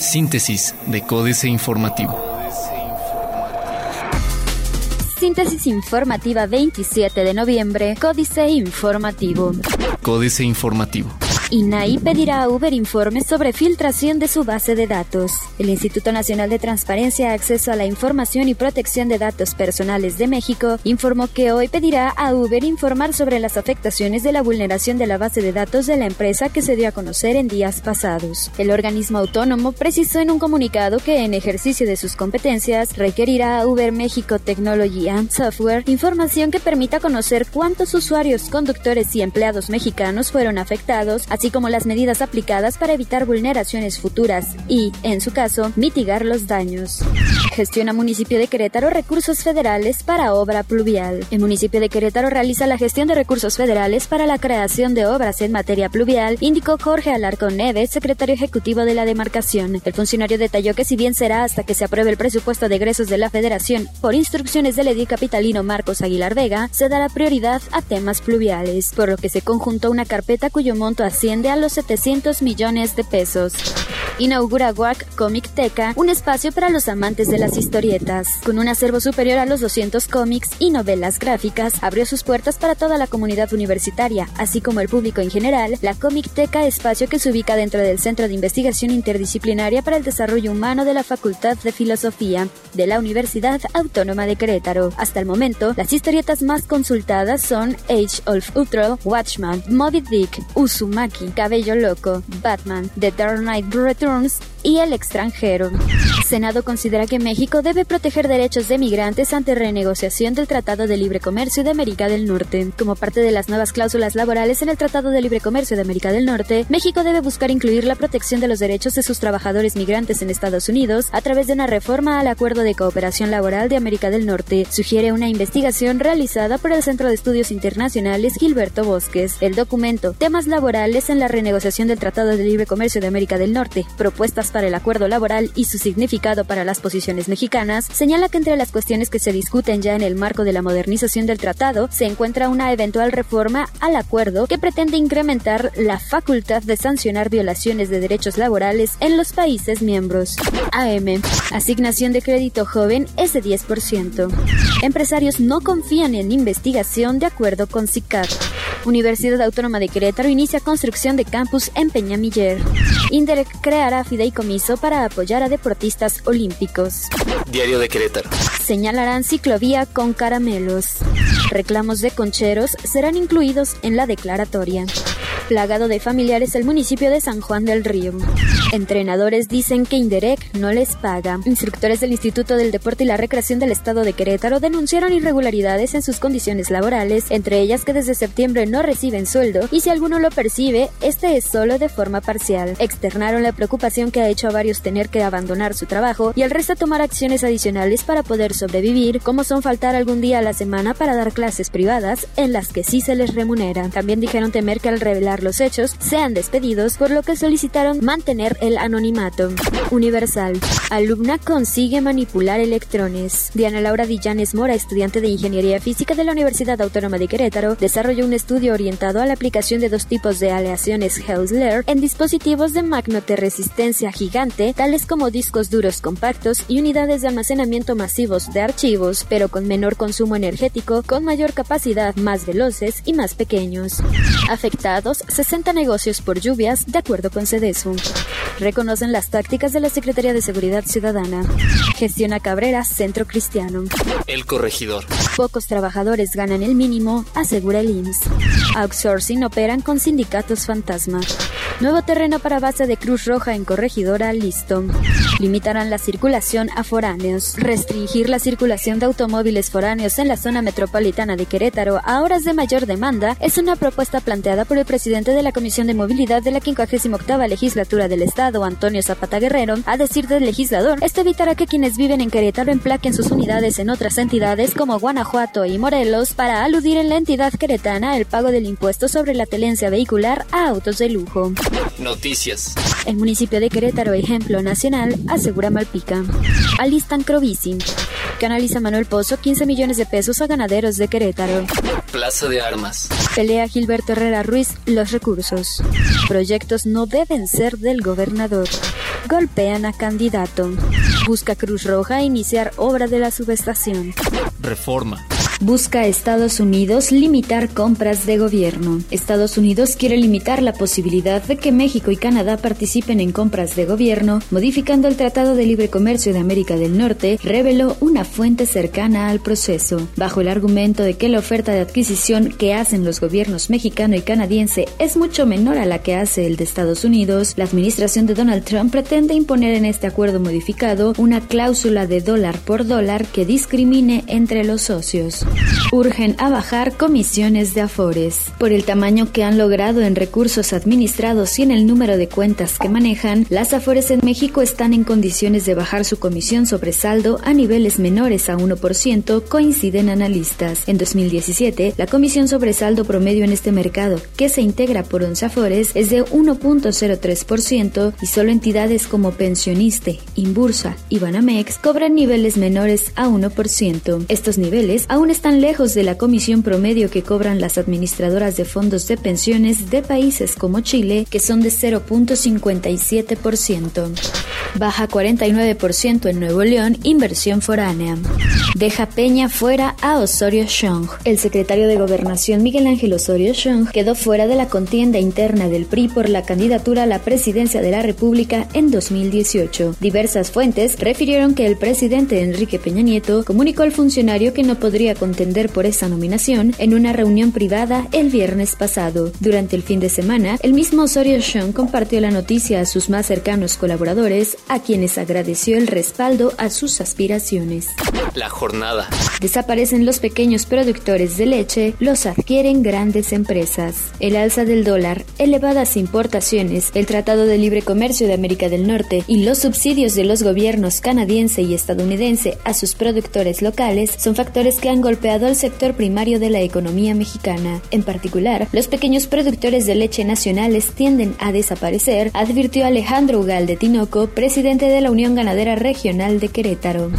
Síntesis de Códice Informativo. Síntesis informativa 27 de noviembre, Códice Informativo. Códice Informativo. INAI pedirá a Uber informes sobre filtración de su base de datos. El Instituto Nacional de Transparencia, Acceso a la Información y Protección de Datos Personales de México informó que hoy pedirá a Uber informar sobre las afectaciones de la vulneración de la base de datos de la empresa que se dio a conocer en días pasados. El organismo autónomo precisó en un comunicado que en ejercicio de sus competencias requerirá a Uber México Technology and Software información que permita conocer cuántos usuarios, conductores y empleados mexicanos fueron afectados, así como las medidas aplicadas para evitar vulneraciones futuras y, en su caso, mitigar los daños. Gestiona municipio de Querétaro recursos federales para obra pluvial. El municipio de Querétaro realiza la gestión de recursos federales para la creación de obras en materia pluvial, indicó Jorge Alarcón Neves, secretario ejecutivo de la demarcación. El funcionario detalló que si bien será hasta que se apruebe el presupuesto de egresos de la federación por instrucciones del edil capitalino Marcos Aguilar Vega, se dará prioridad a temas pluviales, por lo que se conjuntó una carpeta cuyo monto asciende a los 700 millones de pesos. Inaugura WAC Comic Teca, un espacio para los amantes de las historietas. Con un acervo superior a los 200 cómics y novelas gráficas, abrió sus puertas para toda la comunidad universitaria, así como el público en general. La Comic Teca, espacio que se ubica dentro del Centro de Investigación Interdisciplinaria para el Desarrollo Humano de la Facultad de Filosofía de la Universidad Autónoma de Querétaro. Hasta el momento, las historietas más consultadas son Age of Ultron, Watchman, Moby Dick, Uzumaki, Cabello Loco, Batman, The Dark Knight Returns terms y El extranjero. Senado considera que México debe proteger derechos de migrantes ante renegociación del Tratado de Libre Comercio de América del Norte. Como parte de las nuevas cláusulas laborales en el Tratado de Libre Comercio de América del Norte, México debe buscar incluir la protección de los derechos de sus trabajadores migrantes en Estados Unidos a través de una reforma al Acuerdo de Cooperación Laboral de América del Norte, sugiere una investigación realizada por el Centro de Estudios Internacionales Gilberto Bosques. El documento Temas laborales en la renegociación del Tratado de Libre Comercio de América del Norte, propuestas para el acuerdo laboral y su significado para las posiciones mexicanas, señala que entre las cuestiones que se discuten ya en el marco de la modernización del tratado se encuentra una eventual reforma al acuerdo que pretende incrementar la facultad de sancionar violaciones de derechos laborales en los países miembros. AM. Asignación de crédito joven es de 10%. Empresarios no confían en investigación de acuerdo con CICAT. Universidad Autónoma de Querétaro inicia construcción de campus en Peñamiller. Inderec creará fideicomiso para apoyar a deportistas olímpicos. Diario de Querétaro. Señalarán ciclovía con caramelos. Reclamos de concheros serán incluidos en la declaratoria. Plagado de familiares el municipio de San Juan del Río. Entrenadores dicen que Inderec no les paga. Instructores del Instituto del Deporte y la Recreación del Estado de Querétaro denunciaron irregularidades en sus condiciones laborales, entre ellas que desde septiembre no reciben sueldo y si alguno lo percibe, este es solo de forma parcial. Externaron la preocupación que ha hecho a varios tener que abandonar su trabajo y al resto tomar acciones adicionales para poder sobrevivir, como son faltar algún día a la semana para dar clases privadas en las que sí se les remunera. También dijeron temer que al revelar los hechos sean despedidos, por lo que solicitaron mantener el anonimato. Universal. Alumna consigue manipular electrones. Diana Laura Dillanes Mora, estudiante de Ingeniería Física de la Universidad Autónoma de Querétaro, desarrolló un estudio orientado a la aplicación de dos tipos de aleaciones Hellsler en dispositivos de resistencia gigante, tales como discos duros compactos y unidades de almacenamiento masivos de archivos, pero con menor consumo energético, con mayor capacidad, más veloces y más pequeños. Afectados 60 negocios por lluvias, de acuerdo con CEDESU reconocen las tácticas de la Secretaría de Seguridad Ciudadana. Gestiona Cabrera, Centro Cristiano. El corregidor. Pocos trabajadores ganan el mínimo, asegura el IMSS. Outsourcing operan con sindicatos fantasma. Nuevo terreno para base de Cruz Roja en Corregidora, listo. Limitarán la circulación a foráneos. Restringir la circulación de automóviles foráneos en la zona metropolitana de Querétaro a horas de mayor demanda es una propuesta planteada por el presidente de la Comisión de Movilidad de la 58 legislatura del Estado, Antonio Zapata Guerrero, a decir del legislador, esto evitará que quienes viven en Querétaro emplaquen sus unidades en otras entidades como Guanajuato y Morelos para aludir en la entidad queretana el pago del impuesto sobre la tenencia vehicular a autos de lujo. Noticias. El municipio de Querétaro, ejemplo nacional, asegura Malpica. Alistan Crovisi. Canaliza Manuel Pozo 15 millones de pesos a ganaderos de Querétaro. Plaza de Armas. Pelea Gilberto Herrera Ruiz los recursos. Proyectos no deben ser del gobernador. Golpean a candidato. Busca Cruz Roja iniciar obra de la subestación. Reforma. Busca Estados Unidos limitar compras de gobierno. Estados Unidos quiere limitar la posibilidad de que México y Canadá participen en compras de gobierno, modificando el Tratado de Libre Comercio de América del Norte, reveló una fuente cercana al proceso. Bajo el argumento de que la oferta de adquisición que hacen los gobiernos mexicano y canadiense es mucho menor a la que hace el de Estados Unidos, la administración de Donald Trump pretende imponer en este acuerdo modificado una cláusula de dólar por dólar que discrimine entre los socios. Urgen a bajar comisiones de Afores. Por el tamaño que han logrado en recursos administrados y en el número de cuentas que manejan, las Afores en México están en condiciones de bajar su comisión sobre saldo a niveles menores a 1%, coinciden analistas. En 2017, la comisión sobre saldo promedio en este mercado, que se integra por 11 Afores, es de 1.03% y solo entidades como Pensioniste, Inbursa y Banamex cobran niveles menores a 1%. Estos niveles aún están lejos de la comisión promedio que cobran las administradoras de fondos de pensiones de países como Chile, que son de 0.57%. Baja 49% en Nuevo León, inversión foránea. Deja Peña fuera a Osorio Chong. El secretario de Gobernación Miguel Ángel Osorio Chong quedó fuera de la contienda interna del PRI por la candidatura a la presidencia de la República en 2018. Diversas fuentes refirieron que el presidente Enrique Peña Nieto comunicó al funcionario que no podría contender por esa nominación en una reunión privada el viernes pasado. Durante el fin de semana, el mismo Osorio Sean compartió la noticia a sus más cercanos colaboradores, a quienes agradeció el respaldo a sus aspiraciones. La jornada. Desaparecen los pequeños productores de leche, los adquieren grandes empresas. El alza del dólar, elevadas importaciones, el Tratado de Libre Comercio de América del Norte y los subsidios de los gobiernos canadiense y estadounidense a sus productores locales son factores que han golpeado al sector primario de la economía mexicana. En particular, los pequeños productores de leche nacionales tienden a desaparecer, advirtió Alejandro Ugal de Tinoco, presidente de la Unión Ganadera Regional de Querétaro.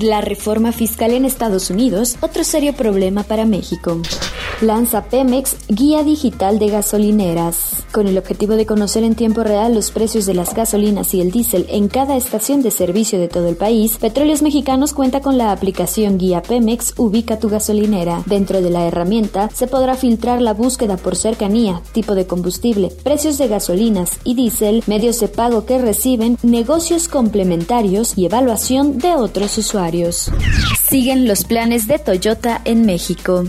La reforma fiscal en Estados Unidos, otro serio problema para México. Lanza Pemex guía digital de gasolineras. Con el objetivo de conocer en tiempo real los precios de las gasolinas y el diésel en cada estación de servicio de todo el país, Petróleos Mexicanos cuenta con la aplicación Guía Pemex Ubica tu gasolinera. Dentro de la herramienta se podrá filtrar la búsqueda por cercanía, tipo de combustible, precios de gasolinas y diésel, medios de pago que reciben, negocios complementarios y evaluación de otros usuarios. Siguen los planes de Toyota en México.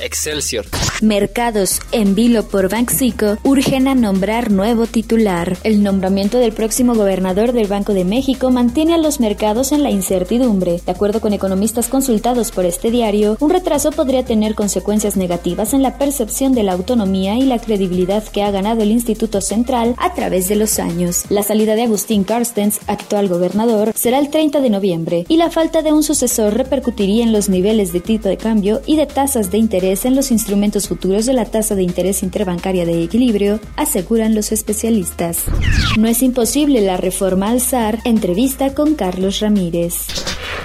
Excelsior. Mercados en vilo por Banxico urgen a nombrar nuevo titular. El nombramiento del próximo gobernador del Banco de México mantiene a los mercados en la incertidumbre. De acuerdo con economistas consultados por este diario, un retraso podría tener consecuencias negativas en la percepción de la autonomía y la credibilidad que ha ganado el Instituto Central a través de los años. La salida de Agustín Carstens, actual gobernador, será el 30 de noviembre y la falta de un sucesor repercutiría en los niveles de tipo de cambio y de tasas de interés en los instrumentos futuros de la tasa de interés interbancaria de equilibrio, aseguran los especialistas. No es imposible la reforma al SAR, entrevista con Carlos Ramírez.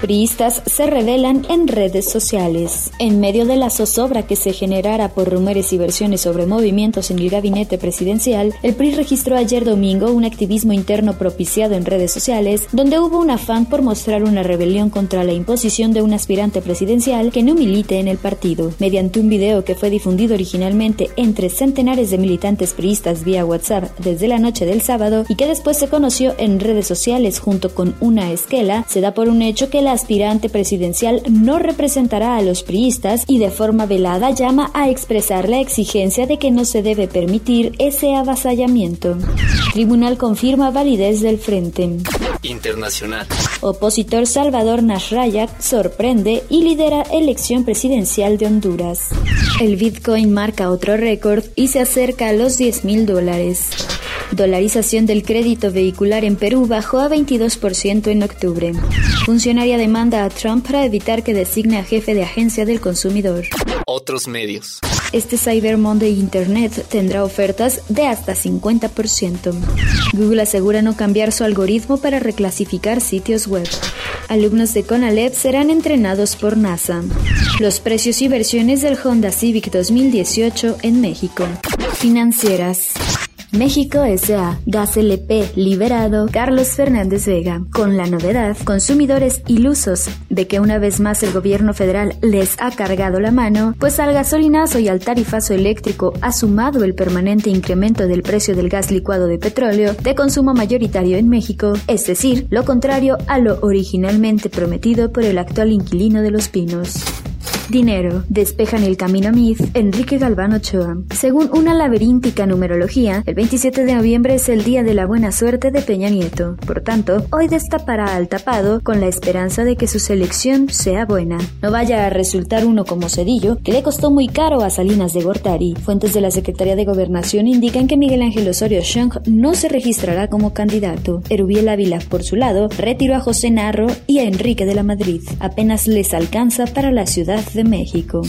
Priistas se revelan en redes sociales. En medio de la zozobra que se generara por rumores y versiones sobre movimientos en el gabinete presidencial, el PRI registró ayer domingo un activismo interno propiciado en redes sociales, donde hubo un afán por mostrar una rebelión contra la imposición de un aspirante presidencial que no milite en el partido. Mediante un video que fue difundido originalmente entre centenares de militantes priistas vía WhatsApp desde la noche del sábado y que después se conoció en redes sociales junto con una esquela, se da por un hecho que el aspirante presidencial no representará a los priistas y de forma velada llama a expresar la exigencia de que no se debe permitir ese avasallamiento. Tribunal confirma validez del frente. Internacional. Opositor Salvador Nasrayak sorprende y lidera elección presidencial de Honduras. El Bitcoin marca otro récord y se acerca a los 10 mil dólares. Dolarización del crédito vehicular en Perú bajó a 22% en octubre. Funcionaria demanda a Trump para evitar que designe a jefe de agencia del consumidor. Otros medios. Este Cyber Monday Internet tendrá ofertas de hasta 50%. Google asegura no cambiar su algoritmo para reclasificar sitios web. Alumnos de CONALEP serán entrenados por NASA. Los precios y versiones del Honda Civic 2018 en México. Financieras. México S.A. Gas LP liberado Carlos Fernández Vega, con la novedad, consumidores ilusos de que una vez más el gobierno federal les ha cargado la mano, pues al gasolinazo y al tarifazo eléctrico ha sumado el permanente incremento del precio del gas licuado de petróleo de consumo mayoritario en México, es decir, lo contrario a lo originalmente prometido por el actual inquilino de Los Pinos. Dinero. Despejan el camino a Myth, Enrique Galván Ochoa. Según una laberíntica numerología, el 27 de noviembre es el día de la buena suerte de Peña Nieto. Por tanto, hoy destapará al tapado con la esperanza de que su selección sea buena. No vaya a resultar uno como Cedillo, que le costó muy caro a Salinas de Gortari. Fuentes de la Secretaría de Gobernación indican que Miguel Ángel Osorio Chong no se registrará como candidato. Erubiel Ávila, por su lado, retiró a José Narro y a Enrique de la Madrid. Apenas les alcanza para la ciudad México.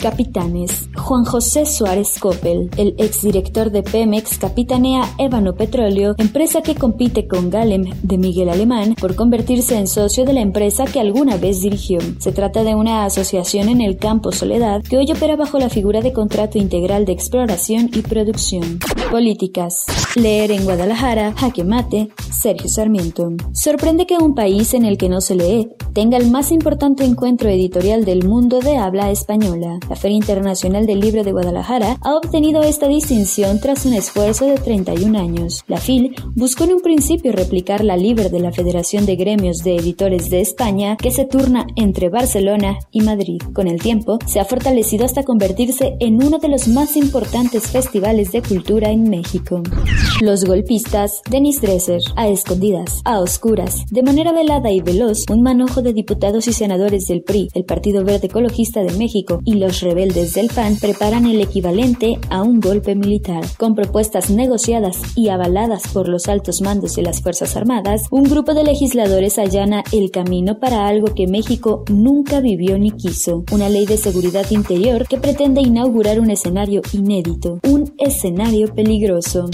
Capitanes. Juan José Suárez Coppel, el exdirector de Pemex, capitanea Ébano Petróleo, empresa que compite con Galem de Miguel Alemán por convertirse en socio de la empresa que alguna vez dirigió. Se trata de una asociación en el campo Soledad que hoy opera bajo la figura de contrato integral de exploración y producción. Políticas. Leer en Guadalajara, jaque mate, Sergio Sarmiento. Sorprende que un país en el que no se lee tenga el más importante encuentro editorial del mundo de habla española. La Feria Internacional del Libro de Guadalajara ha obtenido esta distinción tras un esfuerzo de 31 años. La FIL buscó en un principio replicar la Libre de la Federación de Gremios de Editores de España, que se turna entre Barcelona y Madrid. Con el tiempo, se ha fortalecido hasta convertirse en uno de los más importantes festivales de cultura en México. Los golpistas, Denis Dresser, a escondidas, a oscuras, de manera velada y veloz, un manojo de diputados y senadores del PRI, el Partido Verde Ecologista de México y rebeldes del PAN preparan el equivalente a un golpe militar. Con propuestas negociadas y avaladas por los altos mandos de las Fuerzas Armadas, un grupo de legisladores allana el camino para algo que México nunca vivió ni quiso, una ley de seguridad interior que pretende inaugurar un escenario inédito, un escenario peligroso.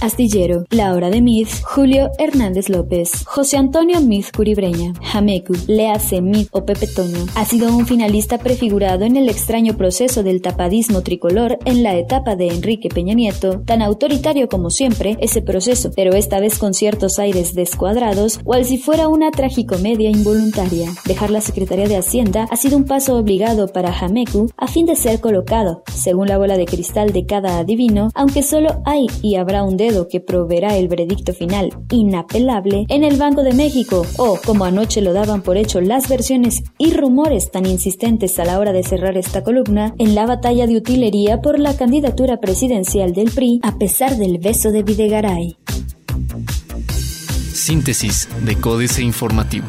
Astillero, Laura de Mid, Julio Hernández López, José Antonio Mid Curibreña, Jamecu, Leace Mid o Pepe Toño. Ha sido un finalista prefigurado en el extraño proceso del tapadismo tricolor en la etapa de Enrique Peña Nieto, tan autoritario como siempre ese proceso, pero esta vez con ciertos aires descuadrados, cual si fuera una tragicomedia involuntaria. Dejar la Secretaría de Hacienda ha sido un paso obligado para Jamecu a fin de ser colocado, según la bola de cristal de cada adivino, aunque solo hay y habrá un que proveerá el veredicto final inapelable en el Banco de México o, como anoche lo daban por hecho las versiones y rumores tan insistentes a la hora de cerrar esta columna, en la batalla de utilería por la candidatura presidencial del PRI a pesar del beso de Videgaray. Síntesis de Códice Informativo.